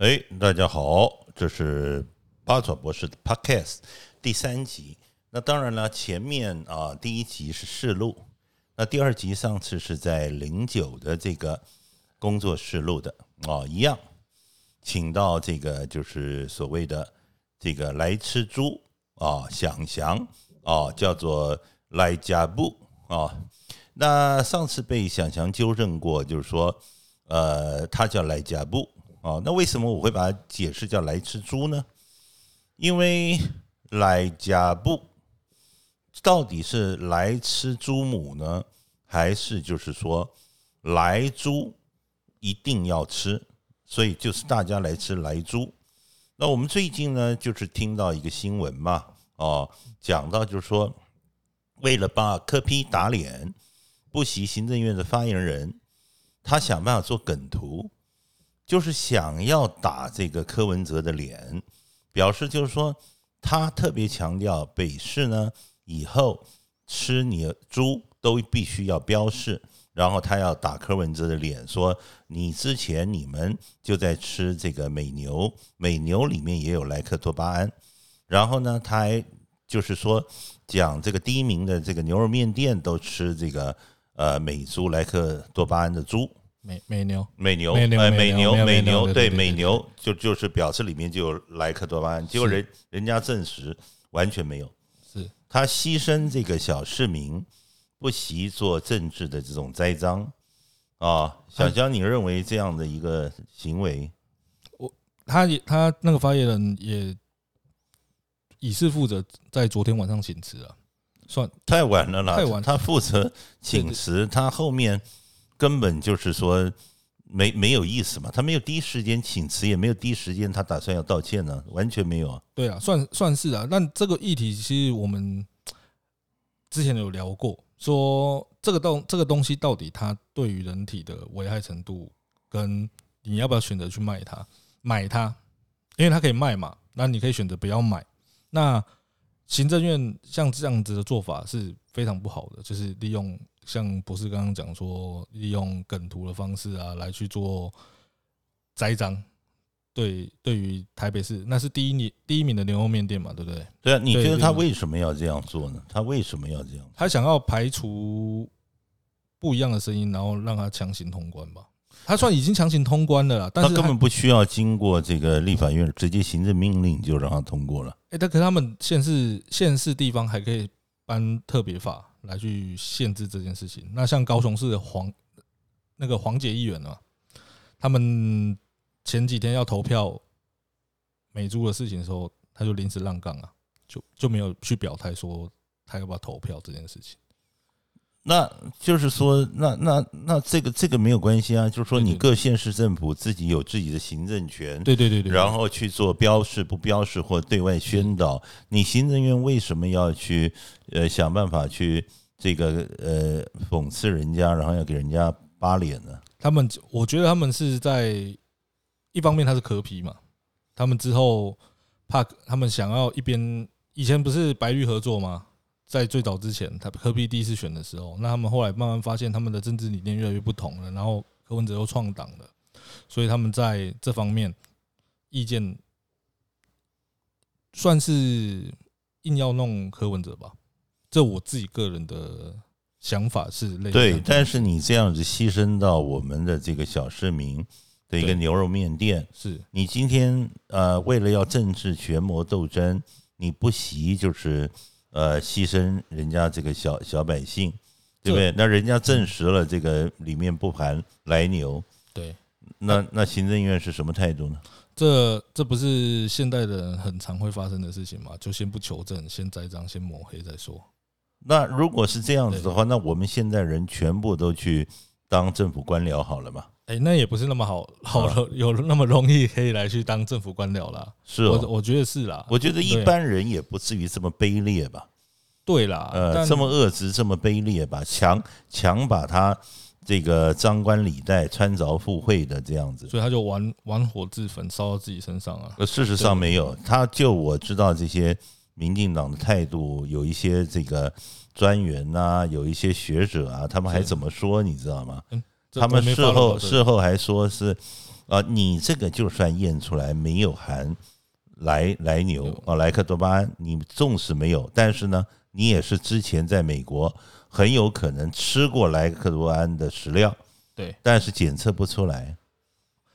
哎，大家好，这是八爪博士的 Podcast 第三集。那当然了，前面啊第一集是试录，那第二集上次是在零九的这个工作室录的啊，一样，请到这个就是所谓的这个来吃猪啊，想翔啊，叫做来加布啊。那上次被想翔纠正过，就是说，呃，他叫来加布啊。那为什么我会把它解释叫来吃猪呢？因为来加布到底是来吃猪母呢，还是就是说来猪一定要吃？所以就是大家来吃来猪。那我们最近呢，就是听到一个新闻嘛，哦，讲到就是说，为了把柯批打脸。不惜行政院的发言人，他想办法做梗图，就是想要打这个柯文哲的脸，表示就是说他特别强调北市呢以后吃你猪都必须要标示，然后他要打柯文哲的脸，说你之前你们就在吃这个美牛，美牛里面也有莱克多巴胺，然后呢他还就是说讲这个第一名的这个牛肉面店都吃这个。呃，美猪莱克多巴胺的猪，美美牛，美牛，哎，美牛，美牛，对，美牛就就是表示里面就有莱克多巴胺，结果人人家证实完全没有，是他牺牲这个小市民不惜做政治的这种栽赃啊，小江，你认为这样的一个行为，我他也他那个发言人也以是负责在昨天晚上请辞了。算太晚了啦！太晚，他负责请辞，他后面根本就是说没没有意思嘛，他没有第一时间请辞，也没有第一时间他打算要道歉呢，完全没有啊。对啊，算算是啊。但这个议题其实我们 之前有聊过，说这个东这个东西到底它对于人体的危害程度，跟你要不要选择去卖它，买它，因为它可以卖嘛，那你可以选择不要买，那。行政院像这样子的做法是非常不好的，就是利用像博士刚刚讲说，利用梗图的方式啊，来去做栽赃。对，对于台北市，那是第一年第一名的牛肉面店嘛，对不对？对啊，你觉得他为什么要这样做呢？他为什么要这样？他想要排除不一样的声音，然后让他强行通关吧。他算已经强行通关了啦，但是根本不需要经过这个立法院直接行政命令就让他通过了。哎，但可他们县市县市地方还可以颁特别法来去限制这件事情。那像高雄市的黄那个黄姐议员啊，他们前几天要投票美珠的事情的时候，他就临时让杠啊，就就没有去表态说他要不要投票这件事情。那就是说，那那那这个这个没有关系啊，就是说你各县市政府自己有自己的行政权，对对对对，然后去做标示不标示或对外宣导。你行政院为什么要去呃想办法去这个呃讽刺人家，然后要给人家扒脸呢？他们我觉得他们是在一方面他是壳皮嘛，他们之后怕他们想要一边以前不是白绿合作吗？在最早之前，他科比第一次选的时候，那他们后来慢慢发现他们的政治理念越来越不同了，然后柯文哲又创党了，所以他们在这方面意见算是硬要弄柯文哲吧。这我自己个人的想法是类似。对，但是你这样子牺牲到我们的这个小市民的一个牛肉面店，是你今天呃为了要政治权谋斗争，你不惜就是。呃，牺牲人家这个小小百姓，对不对？那人家证实了这个里面不含来牛，对。那那行政院是什么态度呢？这这不是现代人很常会发生的事情吗？就先不求证，先栽赃，先抹黑再说。那如果是这样子的话，那我们现在人全部都去当政府官僚好了嘛？哎，那也不是那么好，好了，有那么容易可以来去当政府官僚啦。是哦，我觉得是啦。我觉得一般人也不至于这么卑劣吧？对啦，呃，这么恶质，这么卑劣吧？强强把他这个张冠李戴、穿着附会的这样子，所以他就玩玩火自焚，烧到自己身上啊。呃，事实上没有，他就我知道这些民进党的态度，有一些这个专员呐，有一些学者啊，他们还怎么说，你知道吗？他们事后事后还说是，啊，你这个就算验出来没有含莱莱牛啊莱克多巴胺，你纵使没有，但是呢，你也是之前在美国很有可能吃过莱克多巴胺的食料，对，但是检测不出来。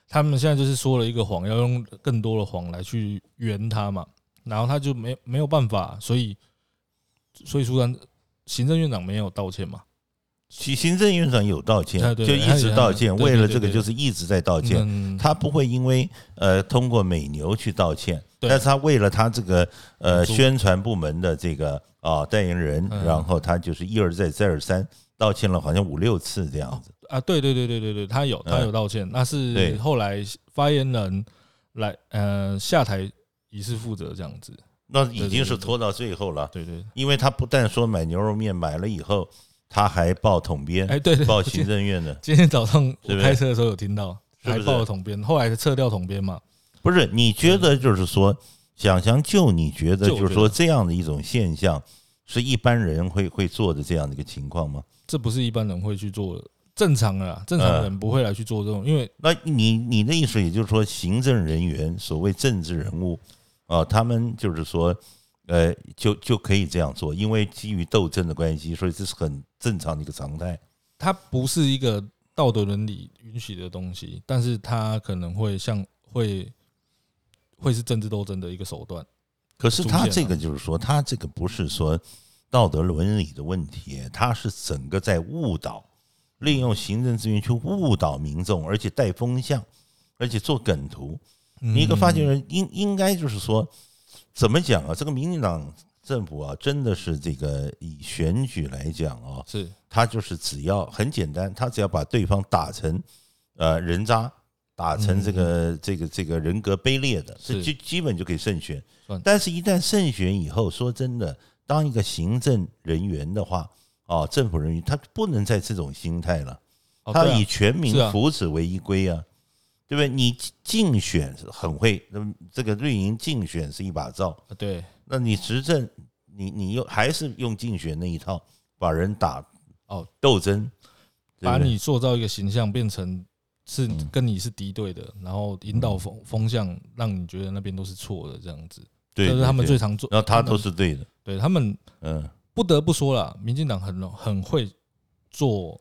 他们现在就是说了一个谎，要用更多的谎来去圆他嘛，然后他就没没有办法，所以所以说然行政院长没有道歉吗，行行政院长有道歉，就一直道歉，为了这个就是一直在道歉。嗯，他不会因为呃通过美牛去道歉，但是他为了他这个呃宣传部门的这个啊代言人，嗯。然后他就是一而再再而三道歉了，好像五六次这样子。啊，对对对对对对，他有他有嗯道歉，那是对。后来发言人来呃下台以示负责这样子，那已经是拖到最后了，对对，因为他不但说买牛肉面买了以后，他还报统编，哎对对，报行政院的，今天早上 我开车的时候有听到，还报了统编，后来是撤掉统编嘛，不是？你觉得就是说，想想就你觉得就是说这样的一种现象，是一般人会会做的这样的一个情况吗？这不是一般人会去做的，正常的啦，正常人不会来去做这种，因为那你你的意思也就是说，行政人员所谓政治人物啊，他们就是说，呃，就就可以这样做，因为基于斗争的关系，所以这是很正常的一个常态。它不是一个道德伦理允许的东西，但是它可能会像会会是政治斗争的一个手段。可是他这个就是说，他这个不是说道德伦理的问题，他是整个在误导，利用行政资源去误导民众，而且带风向，而且做梗图。你一个发言嗯人应应该就是说，怎么讲啊？这个民进党政府啊，真的是这个以选举来讲啊，是他就是只要很简单，他只要把对方打成呃人渣，打成这个这个这个人格卑劣的，这是基基本就可以胜选。但是，一旦胜选以后，说真的，当一个行政人员的话，哦，政府人员他不能再这种心态了，他以全民福祉为依归啊，对不对？你竞选是很会，那么这个绿营竞选是一把照，啊对那你执政，你你又还是用竞选那一套把人打哦，斗争，把你塑造一个形象变成是嗯跟你是敌对的，然后引导风风向，让你觉得那边都是错的这样子。对，这是他们最常做，然后他都是对的，对他们嗯，不得不说了，民进党很很会做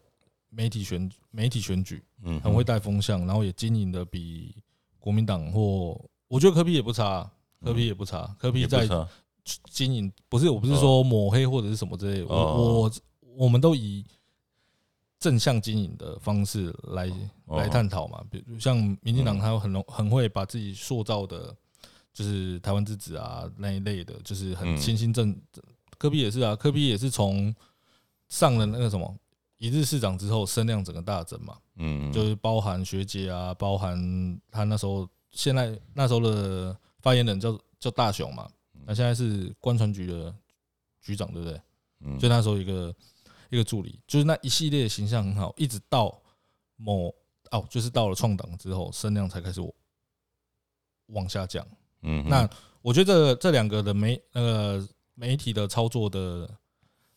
媒体选媒体选举，嗯，很会带风向，然后也经营的比国民党或我觉得柯 P 也不差，柯 P 也不差，柯 P 在经营不是我不是说抹黑或者是什么之类我我我们都以正向经营的方式来哦。来探讨嘛，比如像民进党嗯。他很容很会把自己塑造的，就是台湾之子啊那一类的，就是很嗯。新兴政，柯 P 也是啊，科比也是从上了那个什么一日市长之后，声量整个大增嘛，嗯，就是包含学姐啊，包含他那时候现在那时候的发言人叫叫大雄嘛，那现在是官船局的局长，对不对？嗯就那时候一个一个助理，就是那一系列形象很好，一直到某哦，就是到了创党之后，声量才开始往下降。嗯，那我觉得这这两个的媒那个媒体的操作的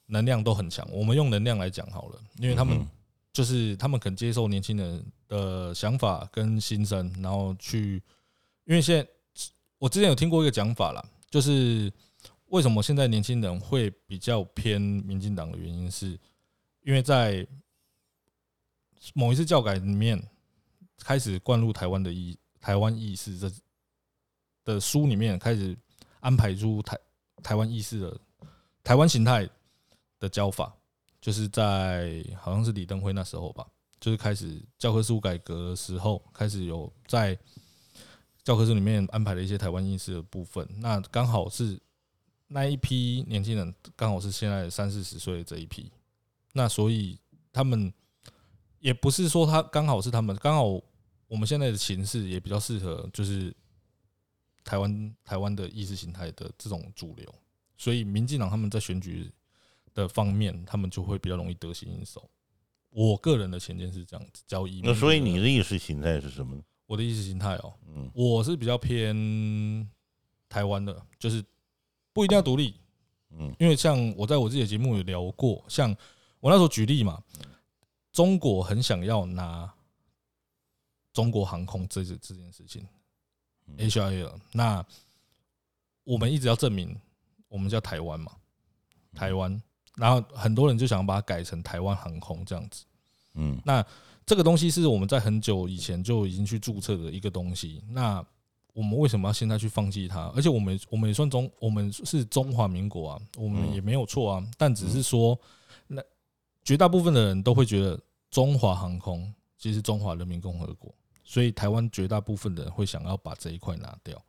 能量都很强。我们用能量来讲好了，因为他们嗯就是他们肯接受年轻人的想法跟心声，然后去，因为现在我之前有听过一个讲法啦，就是为什么现在年轻人会比较偏民进党的原因，是因为在某一次教改里面开始灌入台湾的意台湾意识这的书里面开始安排出台台湾意识的台湾形态的教法，就是在好像是李登辉那时候吧，就是开始教科书改革的时候，开始有在教科书里面安排了一些台湾意识的部分。那刚好是那一批年轻人，刚好是现在三四十岁的这一批，那所以他们也不是说他刚好是他们，刚好我们现在的形势也比较适合，就是台湾台湾的意识形态的这种主流，所以民进党他们在选举的方面，他们就会比较容易得心应手。我个人的浅见是这样子，交易。那所以你的意识形态是什么呢？我的意识形态哦，嗯我是比较偏台湾的，就是不一定要独立，嗯因为像我在我自己的节目有聊过，像我那时候举例嘛，中国很想要拿中国航空这这这件事情嗯，H I L。那我们一直要证明我们叫台湾嘛，台湾，然后很多人就想把它改成台湾航空这样子。嗯那这个东西是我们在很久以前就已经去注册的一个东西。那我们为什么要现在去放弃它？而且我们我们也算中，我们是中华民国啊，我们嗯也没有错啊。但只是说，那绝大部分的人都会觉得中华航空其实是中华人民共和国，所以台湾绝大部分的人会想要把这一块拿掉，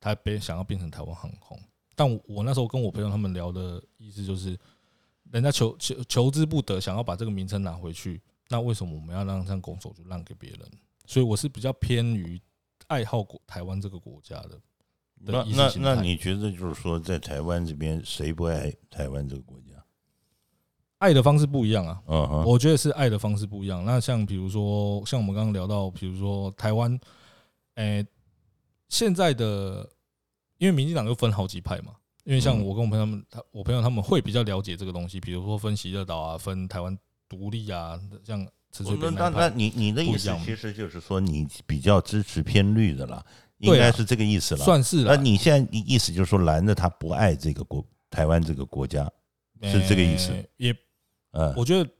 他变想要变成台湾航空。但我我那时候跟我朋友他们聊的意思就是，人家求求求之不得，想要把这个名称拿回去，那为什么我们要让这样拱手就让给别人？所以我是比较偏于爱好国台湾这个国家的。那那那你觉得就是说，在台湾这边谁不爱台湾这个国家？爱的方式不一样啊，嗯哼，我觉得是爱的方式不一样。那像比如说，像我们刚刚聊到，比如说台湾，诶、现在的因为民进党又分好几派嘛，因为像嗯。我跟我朋友他们，他我朋友他们会比较了解这个东西，比如说分喜乐岛啊，分台湾独立啊，像陈水那那扁那，那你你的意思其实就是说你比较支持偏绿的啦，应该是这个意思了。算是。啦那你现在你意思就是说蓝的他不爱这个国台湾这个国家，是这个意思诶也？嗯，我觉得，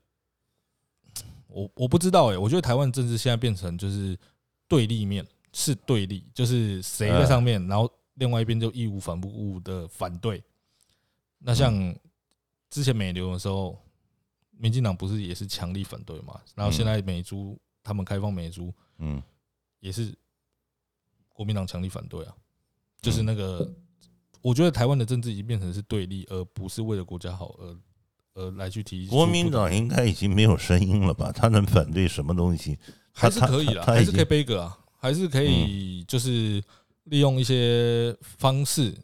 我我不知道哎、我觉得台湾政治现在变成就是对立面，是对立，就是谁在上面，然后另外一边就义无反顾的反对。那像之前美流的时候，民进党不是也是强力反对嘛？然后现在美猪他们开放美猪嗯也是国民党强力反对啊，就是那个，我觉得台湾的政治已经变成是对立，而不是为了国家好而而来去提国民党应该已经没有声音了吧？他能反对什么东西？还是可以啦，还是可以背个啊，还是可以就是利用一些方式，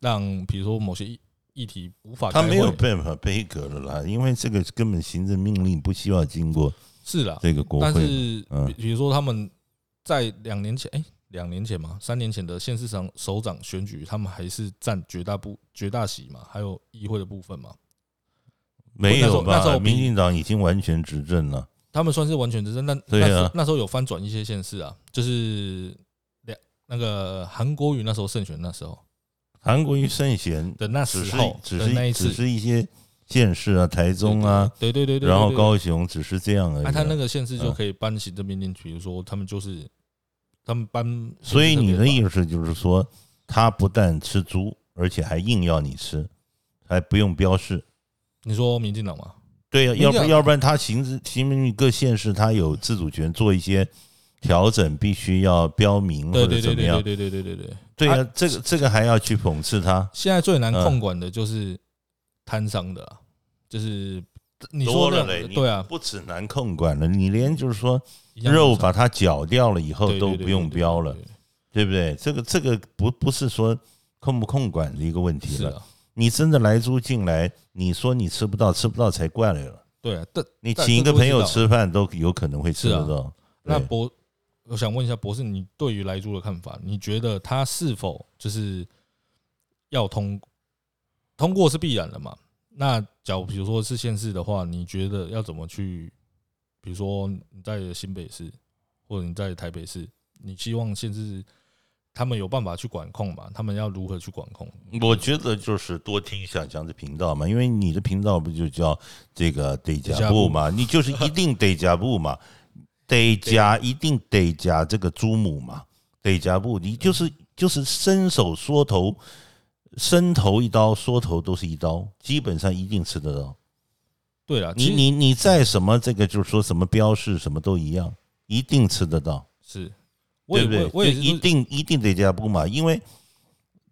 让比如说某些议议题无法他没有办法背革的啦，因为这个根本行政命令不需要经过是啦，这个国会。但是嗯比比如说他们在两年前，哎，两年前嘛，三年前的县市长首长选举，他们还是占绝大部绝大席嘛，还有议会的部分嘛，没有吧？那时候民进党已经完全执政了。他们算是完全执政，但对啊那时候那时候有翻转一些县市啊，就是两那个韩国瑜那时候胜选那时候韩国瑜胜选的那时候只是那一次是只，是一些县市啊，台中啊，对对对对，然后高雄只是这样而已他那个县市就嗯可以颁行政命令，比如说他们就是他们颁，所以你的意思，思就是说，他不但吃猪，而且还硬要你吃，还不用标示。你说民进党吗？对呀、要不要不然他行政行政各县市他有自主权做一些调整，必须要标明或者怎么样？对对对对对对。对呀、啊这个这个还要去讽刺他，现在最难嗯控管的就是摊商的啊，就是你说了嘞，对啊，不止难控管了，你连就是说肉把它绞掉了以后都不用标了，对不对？这个这个不不是说控不控管的一个问题了。你真的来猪进来，你说你吃不到，吃不到才怪来了。对啊。但你请一个朋友吃饭都有可能会吃得到。那博，我想问一下博士，你对于莱猪的看法？你觉得它是否就是要通通过是必然的嘛？那假如比如说是县市的话，你觉得要怎么去？比如说你在新北市或者你在台北市，你希望县市他们有办法去管控嘛？他们要如何去管控？我觉得就是多听一下这样的频道嘛，因为你的频道不就叫这个得加布嘛，你就是一定得加布嘛，得加一定得加这个猪母嘛，得加布，你就是就是伸手缩头，伸头一刀，缩头都是一刀，基本上一定吃得到。对了，你你你在什么这个就是说什么标示什么都一样，一定吃得到。是，我也对不对？我我也一定一定得加布嘛，因为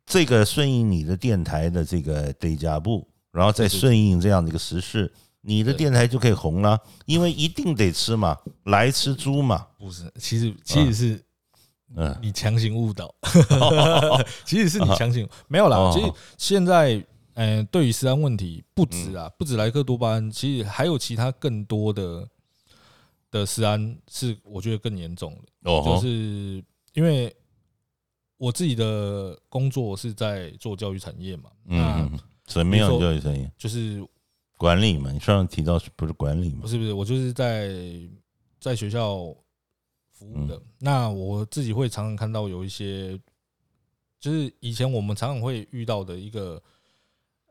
这个顺应你的电台的这个得加布，然后再顺应这样的一个时事，你的对。电台就可以红了，因为一定得吃嘛，来吃猪嘛，不是，其实其实是嗯，你强行误导，其实是你强行没有啦。哦。其实现在，嗯，对于食安问题不止啊，不止莱克多巴胺，其实还有其他更多的的食安是我觉得更严重的，哦，就是因为我自己的工作是在做教育产业嘛，嗯那嗯，什么样的教育产业？就是管理嘛，你上次提到是不是管理嘛不？是不是，我就是在在学校服务的。那我自己会常常看到有一些，就是以前我们常常会遇到的一个，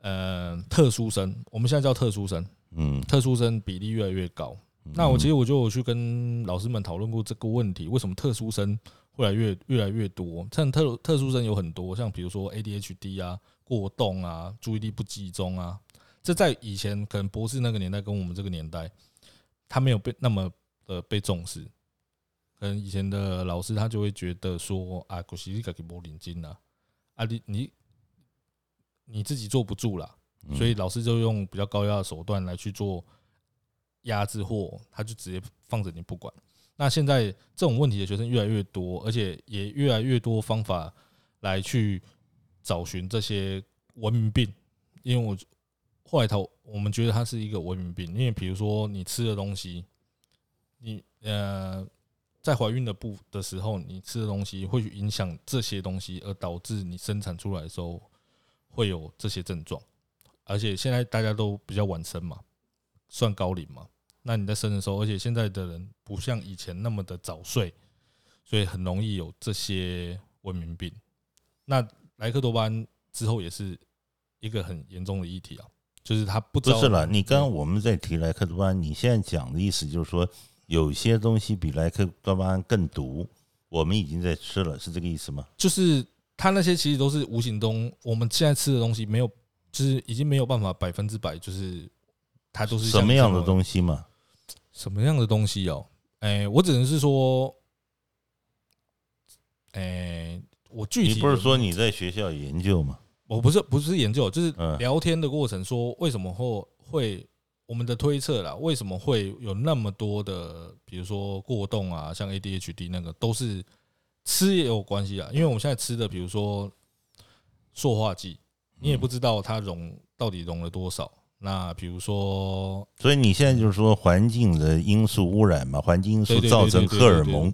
呃，特殊生，我们现在叫特殊生，嗯，特殊生比例越来越高。那我其实我就有去跟老师们讨论过这个问题，为什么特殊生会来越越来越多？像特特殊生有很多，像比如说 ADHD 啊、过动啊、注意力不集中啊，这在以前可能博士那个年代跟我们这个年代，他没有被那么的被重视。可能以前的老师他就会觉得说啊，古西利卡给柏领金了，啊你你你自己坐不住了，所以老师就用比较高压的手段来去做。压制或他就直接放着你不管。那现在这种问题的学生越来越多，而且也越来越多方法来去找寻这些文明病。因为我后来头我们觉得它是一个文明病，因为比如说你吃的东西，你呃在怀孕的不的时候，你吃的东西会去影响这些东西，而导致你生产出来的时候会有这些症状。而且现在大家都比较晚生嘛。算高龄嘛？那你在生的时候，而且现在的人不像以前那么的早睡，所以很容易有这些文明病。那莱克多巴胺之后也是一个很严重的议题啊，就是他不不是了。你刚刚我们在提莱克多巴胺，你现在讲的意思就是说，有些东西比莱克多巴胺更毒，我们已经在吃了，是这个意思吗？就是他那些其实都是无形中，我们现在吃的东西没有，就是已经没有办法百分之百就是。它都是什么样的东西嘛？什么样的东西哦？哎，我只能是说，哎，我具体你不是说你在学校研究吗？我不是不是研究，就是聊天的过程，说为什么会会我们的推测啦？为什么会有那么多的，比如说过动啊，像 ADHD 那个，都是吃也有关系啊？因为我们现在吃的，比如说塑化剂，你也不知道它溶到底溶了多少。那比如说，所以你现在就是说环境的因素污染嘛，环境因素造成荷尔蒙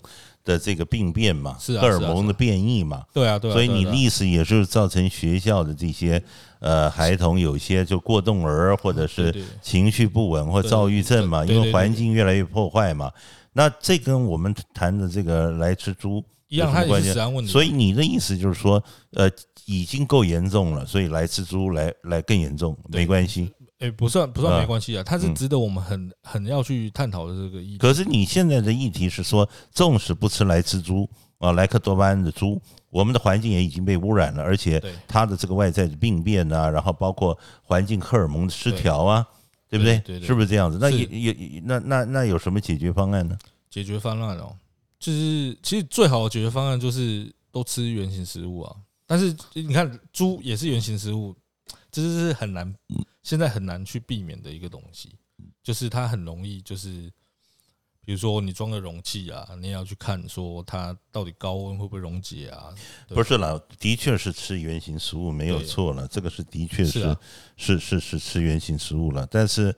的这个病变嘛，是荷尔蒙的变异嘛，对啊，对。所以你的意思也是造成学校的这些呃孩童有些就过动儿或者是情绪不稳或躁郁症嘛，因为环境越来越破坏嘛。那这跟我们谈的这个来吃猪一样，它也是问题。所以你的意思就是说，呃，已经够严重了，所以来吃猪来来更严重，没关系。哎，不算不算没关系啊，它是值得我们很很要去探讨的这个议题。可是你现在的议题是说，纵使不吃来吃猪啊，莱克多巴胺的猪，我们的环境也已经被污染了，而且它的这个外在的病变啊，然后包括环境荷尔蒙的失调啊，对不对？是不是这样子？那也也那那那有什么解决方案呢？解决方案哦，就是其实最好的解决方案就是都吃原形食物啊。但是你看，猪也是原形食物。这是很难，现在很难去避免的一个东西，就是它很容易，就是比如说你装个容器啊，你也要去看说它到底高温会不会溶解啊？不是了，的确是吃原型食物没有错了，这个是的确是是是是吃原型食物了，但是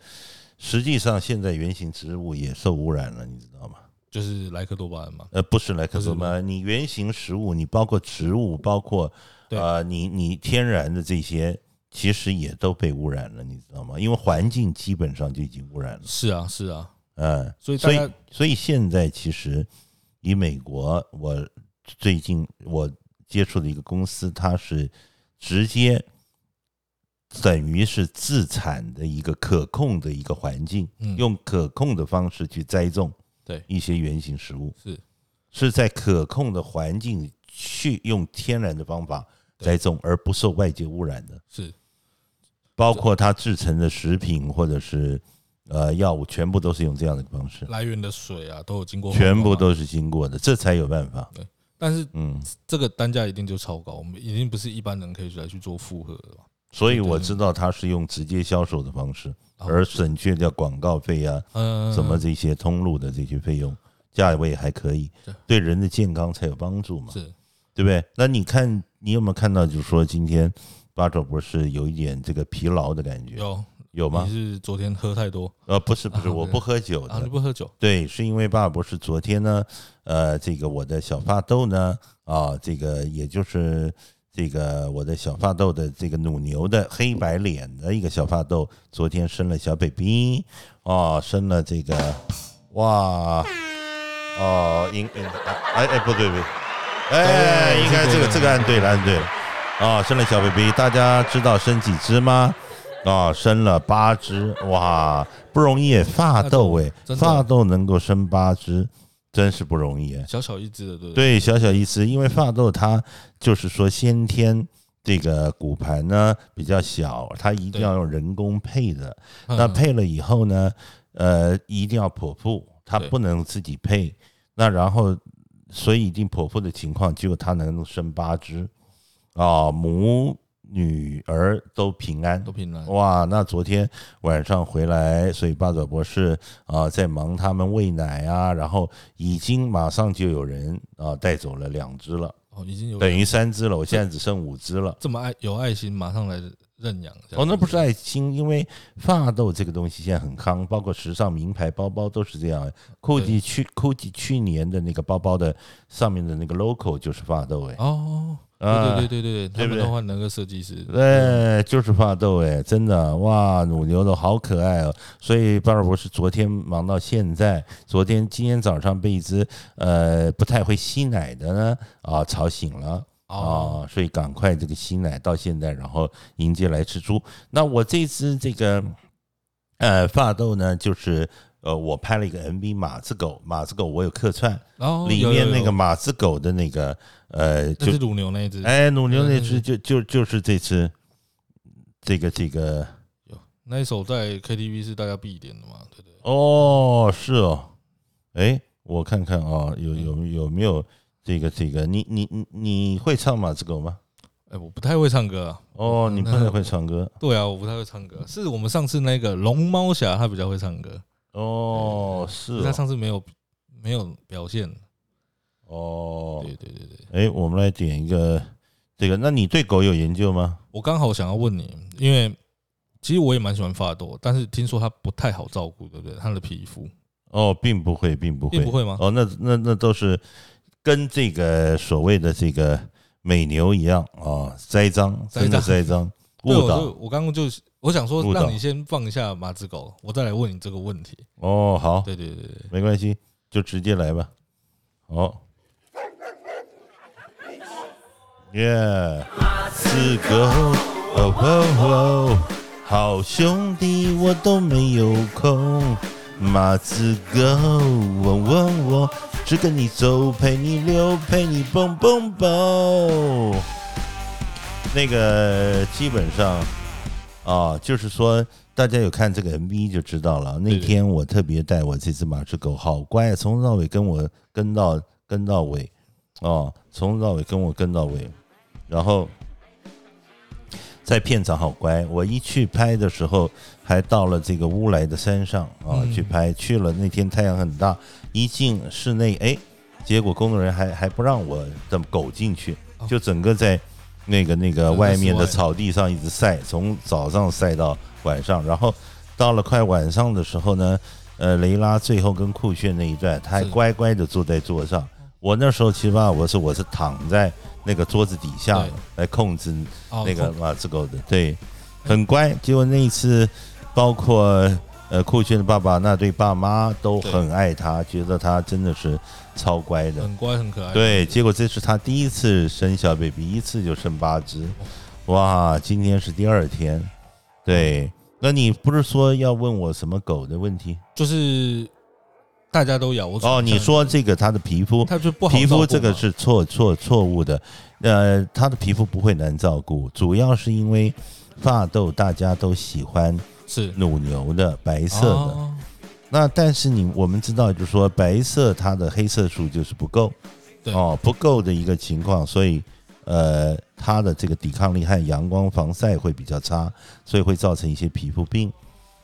实际上现在原形植物也受污染了，你知道吗？就是莱克多巴胺嘛？呃，不是莱克多巴胺，你原形食物，你包括植物，包括啊，你你天然的这些。其实也都被污染了，你知道吗？因为环境基本上就已经污染了。是啊，是啊，嗯，所以所以所以现在其实以美国，我最近我接触的一个公司，它是直接等于是自产的一个可控的一个环境，用可控的方式去栽种对。一些原型食物，是。是在可控的环境去用天然的方法栽种，而不受外界污染的，是。包括它制成的食品或者是呃药物，全部都是用这样的方式。来源的水啊，都有经过，全部都是经过的，这才有办法。对，但是嗯，这个单价一定就超高，我们已经不是一般人可以来去做负荷了。所以我知道它是用直接销售的方式，而省去掉广告费啊，嗯，什么这些通路的这些费用，价位还可以，对人的健康才有帮助嘛，是对不对？那你看，你有没有看到，就是说今天？八爪博士有一点这个疲劳的感觉，有有吗？你是昨天喝太多？呃，不是不是，我不喝酒的，你不喝酒？对，是因为八爪博士昨天呢，呃，这个我的小发豆呢，啊，这个也就是这个我的小发豆的这个母牛的黑白脸的一个小发豆，昨天生了小 baby，哦，生了这个，哇，哦，应应哎哎不对不对，哎应该这个这个按对了按对了啊，生了小 baby，大家知道生几只吗？啊，生了八只，哇，不容易耶，发豆哎，发豆能够生八只，真是不容易哎。小小一只的，对对？小小一只，因为发豆它就是说先天这个骨盘呢比较小，它一定要用人工配的。嗯那配了以后呢，呃，一定要剖腹，它不能自己配。那然后，所以一定剖腹的情况，只有它能生八只啊，母女儿都平安都。平安。哇，那昨天晚上回来，所以八爪博士啊、在忙他们喂奶啊，然后已经马上就有人啊、带走了两只了，哦，已经有等于三只了，我现在只剩五只了。这么爱有爱心，马上来认养。哦，那不是爱心，因为发豆这个东西现在很康，包括时尚名牌包包都是这样。GUCCI 去 GUCCI 去年的那个包包的上面的那个 logo 就是发豆哎，哦，啊对对对对对，他们都换那个设计师。对，就是发豆哎，真的哇，乳牛的好可爱哦。所以巴尔博士昨天忙到现在，昨天今天早上被一只呃不太会吸奶的呢啊吵醒了。哦，啊，所以赶快这个吸奶到现在，然后迎接来吃猪。那我这只这个呃发豆呢，就是呃我拍了一个 MV 马子狗，马子狗我有客串，然后里面那个马子狗的那个呃那就是乳牛那只，哎乳牛那只就就就是这只这个这个那一首在 KTV 是大家必点的嘛？对对。哦是哦，哎我看看啊、有有有没有这个这个你你你你会唱马子狗吗？哎，我不太会唱歌啊。哦，你不太会唱歌。对啊，我不太会唱歌。是我们上次那个龙猫侠，他比较会唱歌。哦，是他哦上次没有没有表现。哦，对对对对，哎，我们来点一个这个。那你对狗有研究吗？我刚好想要问你，因为其实我也蛮喜欢发豆，但是听说它不太好照顾，对不对？它的皮肤哦，并不会，并不会，并不会吗？哦，那那那都是跟这个所谓的这个美牛一样啊，栽赃，真的栽赃，对，我就。我刚刚就我想说让你先放一下马子狗，我再来问你这个问题。哦，好，对对对对，没关系，就直接来吧。好，耶，马子狗，哦哦哦，好兄弟，我都没有空。马子狗，嗡嗡嗡，只跟你走，陪你溜，陪你蹦蹦蹦。那个基本上啊，就是说大家有看这个 MV 就知道了。那天我特别带我这只马之狗，好乖，从头到尾跟我跟到跟到尾，哦，从头到尾跟我跟到尾，然后在片场好乖。我一去拍的时候，还到了这个乌来的山上啊、嗯去拍。去了那天太阳很大，一进室内，哎，结果工作人员还还不让我的狗进去，哦就整个在那个那个外面的草地上一直晒，从早上晒到晚上，然后到了快晚上的时候呢，呃，雷拉最后跟酷炫那一段，他还乖乖的坐在桌上。我那时候其实吧，我是我是躺在那个桌子底下来控制哦那个马子狗的，对，很乖。结果那一次，包括呃酷炫的爸爸那对爸妈都很爱他，觉得他真的是超乖的。很乖很可爱。对，结果这是他第一次生小 baby，一次就生八只，哇！今天是第二天，对。那你不是说要问我什么狗的问题？就是大家都咬我。哦，你说这个它的皮肤，它就不好皮肤这个是错错错误的，呃，它的皮肤不会难照顾，主要是因为发豆大家都喜欢是乳牛的白色的，哦那但是你我们知道，就是说白色它的黑色素就是不够，对哦，不够的一个情况，所以呃，它的这个抵抗力和阳光防晒会比较差，所以会造成一些皮肤病。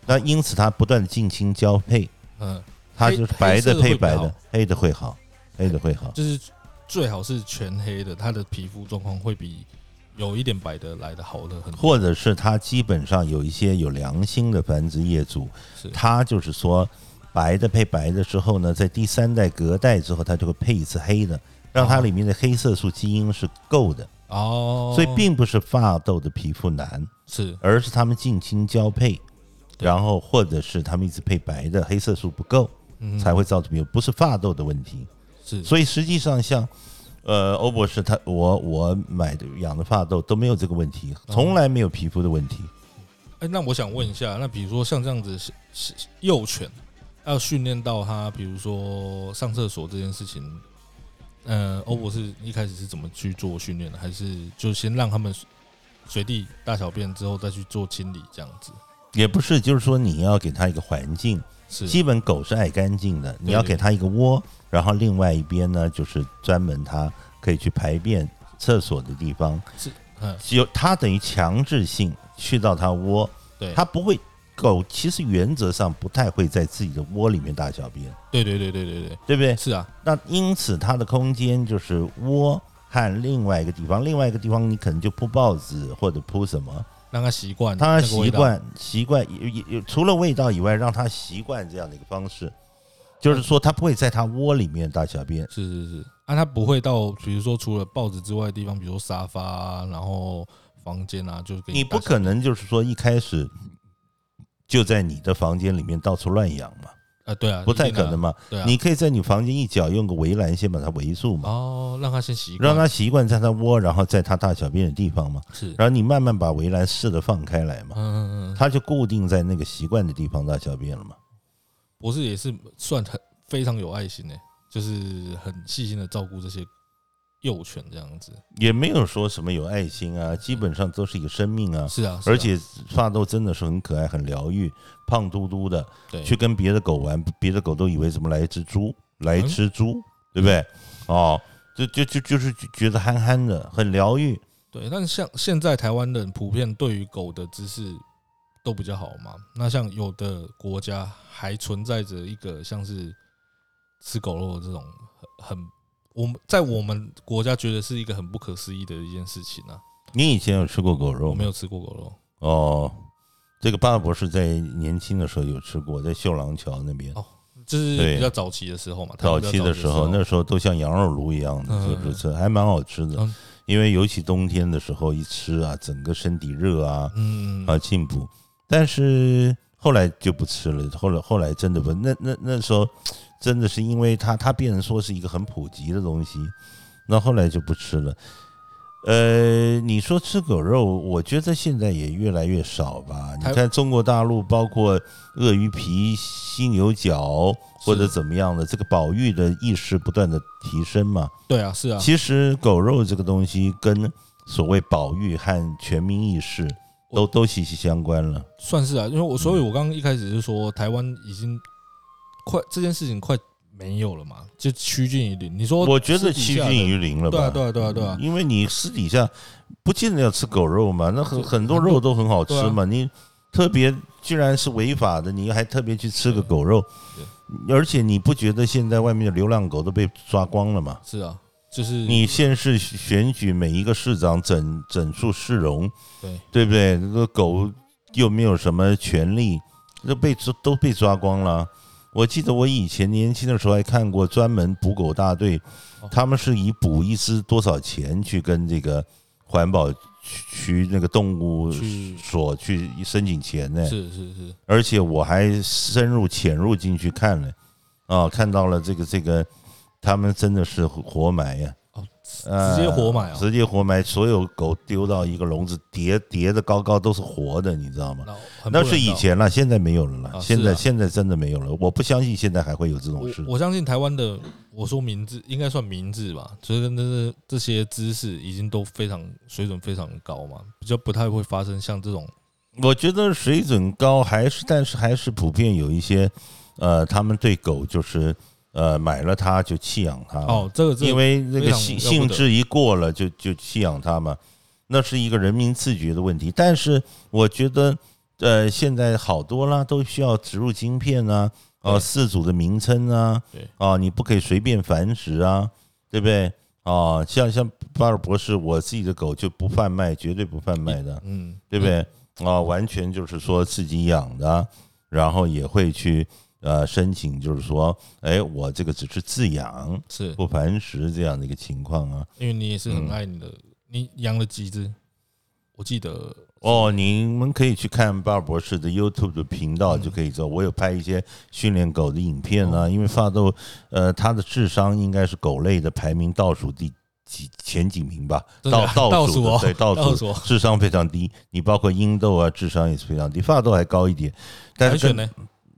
那因此它不断的近亲交配，嗯，它就是白的配白的，黑的会好，黑的会好。就是最好是全黑的，它的皮肤状况会比有一点白的来的好的很多。或者是他基本上有一些有良心的繁殖业主，他就是说白的配白的之后呢，在第三代隔代之后，他就会配一次黑的，让它里面的黑色素基因是够的。哦，所以并不是发痘的皮肤难，是而是他们近亲交配，然后或者是他们一直配白的，黑色素不够嗯才会造成皮肤，不是发痘的问题。是所以实际上像。呃，欧博士他我我买的养的发豆都没有这个问题，从来没有皮肤的问题。哎，那我想问一下，那比如说像这样子是是幼犬要训练到它，比如说上厕所这件事情，呃，欧博士一开始是怎么去做训练的？还是就先让他们随地大小便之后再去做清理这样子？也不是，就是说你要给它一个环境，是。基本狗是爱干净的，你要给它一个窝，然后另外一边呢就是专门它可以去排便厕所的地方，嗯，只有它等于强制性去到它窝，对，它不会。狗其实原则上不太会在自己的窝里面大小便，对对对对对对，对不对？是啊，那因此它的空间就是窝和另外一个地方，另外一个地方你可能就铺报纸或者铺什么，让他习惯，让它习，惯习惯，除了味道以外，让他习惯这样的一个方式，就是说他不会在他窝里面大小便。是是是，啊，他不会到比如说除了报纸之外的地方，比如说沙发啊，然后房间啊，就是你不可能就是说一开始就在你的房间里面到处乱养嘛，啊，对啊，不太可能嘛。对啊，你可以在你房间一角用个围栏先把它围住嘛，哦，让它先习惯，让它习惯在它窝，然后在它大小便的地方嘛，是，然后你慢慢把围栏试着放开来嘛，嗯嗯嗯，它就固定在那个习惯的地方大小便了嘛。博士也是算很非常有爱心的，就是很细心的照顾这些幼犬这样子。也没有说什么有爱心啊，基本上都是一个生命啊。是啊，是啊而且发豆真的是很可爱、很疗愈，胖嘟嘟的，对，去跟别的狗玩，别的狗都以为怎么来一只猪，来一只猪，对不对？哦，就就就就是觉得憨憨的，很疗愈。对，但是像现在台湾人普遍对于狗的知识都比较好嘛。那像有的国家还存在着一个像是吃狗肉的这种很很我们在我们国家觉得是一个很不可思议的一件事情啊。你以前有吃过狗肉没有吃过狗肉，哦，这个巴尔博士在年轻的时候有吃过，在秀廊桥那边。哦就是比较早期的时候嘛。台早期的时候，那时候都像羊肉炉一样的，嗯就是吃，还蛮好吃的嗯。因为尤其冬天的时候一吃啊，整个身体热啊，嗯啊进补。但是后来就不吃了，后来后来真的不，那那那时候真的是因为它它变成说是一个很普及的东西，那后来就不吃了。呃，你说吃狗肉，我觉得现在也越来越少吧。你看中国大陆，包括鳄鱼皮、犀牛角或者怎么样的，这个保育的意识不断的提升嘛。对啊，是啊，其实狗肉这个东西跟所谓保育和全民意识都都息息相关了。算是啊，因为我所以，我刚刚一开始就说台湾已经快这件事情快没有了嘛，就趋近于零。你说，我觉得趋近于零了吧？对啊，对啊，对啊，对啊，因为你私底下不见得要吃狗肉嘛，那很很多肉都很好吃嘛。你特别居然是违法的，你还特别去吃个狗肉，而且你不觉得现在外面的流浪狗都被抓光了吗？是啊，就是你县市选举每一个市长整整数市容，对对不对？那个狗又没有什么权利，都被抓都被抓光了。我记得我以前年轻的时候还看过专门捕狗大队哦，他们是以捕一只多少钱去跟这个环保区那个动物所去申请钱呢。是是是，而且我还深入潜入进去看了，啊，看到了这个这个，他们真的是活埋呀、直接活埋哦直接活埋，所有狗丢到一个笼子，叠叠的高高，都是活的，你知道吗？那是以前了，现在没有了现在、啊现在真的没有了，我不相信现在还会有这种事。我我相信台湾的，我说明智应该算明智吧，就是那这这些知识已经都非常水准非常高嘛，比较不太会发生像这种我觉得水准高，还是但是还是普遍有一些，呃，他们对狗就是呃买了它就弃养它哦，这个这个因为那个性性质一过了就就弃养它嘛，那是一个人民自觉的问题。但是我觉得，呃，现在好多啦，都需要植入晶片啊，哦、对饲主的名称啊，对啊，你不可以随便繁殖啊，对不对？啊，像像巴尔博士，我自己的狗就不贩卖，绝对不贩卖的，嗯，对不对？啊，完全就是说自己养的，然后也会去呃申请，就是说，哎，我这个只是自养，是不繁殖这样的一个情况啊。因为你也是很爱你的，你养了几只？我记得哦，你们可以去看巴尔博士的 YouTube 的频道，就可以做。我有拍一些训练狗的影片呢，因为发豆，呃，它的智商应该是狗类的排名倒数第几前几名吧，倒倒数的对倒数，智商非常低。你包括英斗啊，智商也是非常低，发豆还高一点。但是呢？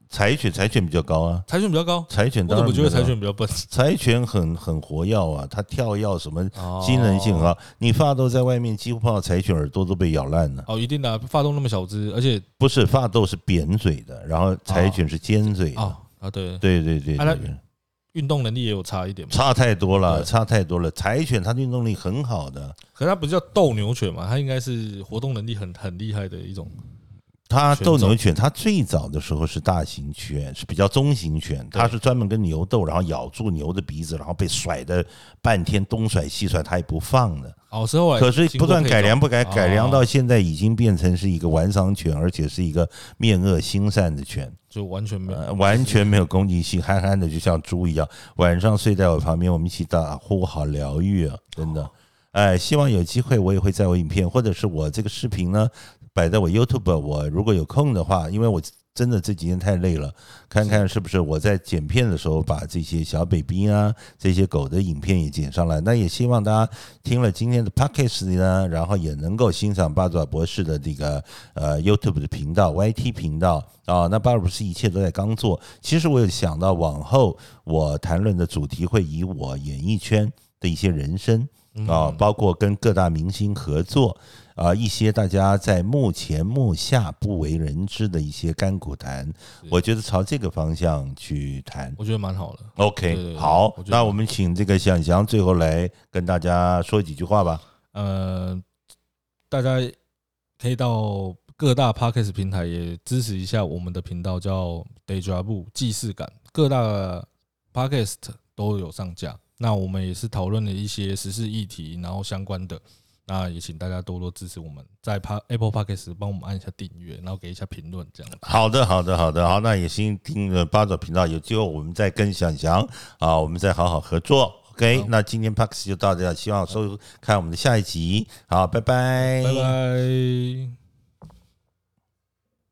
柴犬柴犬比较高啊，柴犬比较高。柴犬当然我觉得柴犬比较笨。柴犬很很活跃啊，它跳跃什么机能性啊。你发豆在外面几乎碰到柴犬耳朵都被咬烂了。哦，一定的，发豆那么小只，而且不是发豆是扁嘴的，然后柴犬是尖嘴的。啊，对对对对对。运动能力也有差一点，差太多了，差太多了。柴犬它的运动力很好的，可它不叫斗牛犬嘛？它应该是活动能力很很厉害的一种。它斗牛犬，它最早的时候是大型犬，是比较中型犬。它是专门跟牛斗，然后咬住牛的鼻子，然后被甩的半天东甩西甩，它也不放的。哦，是后可是不断改良，不改改良到现在已经变成是一个玩赏犬，而且是一个面恶心善的犬，就完全没有完全没有攻击性，憨憨的就像猪一样。晚上睡在我旁边，我们一起打呼，好疗愈啊！真的，哎，希望有机会我也会在我影片或者是我这个视频呢。摆在我 YouTube，我如果有空的话，因为我真的这几天太累了，看看是不是我在剪片的时候把这些小 baby 啊，这些狗的影片也剪上来。那也希望大家听了今天的 Podcast 呢，然后也能够欣赏八爪博士的这个呃 YouTube 的频道、YT 频道啊。那八爪博士一切都在刚做，其实我有想到往后我谈论的主题会以我演艺圈的一些人生啊，包括跟各大明星合作。啊，一些大家在幕前幕下不为人知的一些干股谈，我觉得朝这个方向去谈，我觉得蛮好的。OK，好，那我们请这个想翔最后来跟大家说几句话吧。呃，大家可以到各大 Podcast 平台也支持一下我们的频道，叫 Deja Vu 既视感，各大 Podcast 都有上架。那我们也是讨论了一些时事议题，然后相关的。那也请大家多多支持我们，在 Pa Apple Podcast 帮我们按一下订阅，然后给一下评论，这样。好的，好的，好的，好，那也先听了八爪频道，有机会我们再跟小翔啊，我们再好好合作。OK，那今天 Podcast 就到这，希望收看我们的下一集。好，拜拜，拜拜。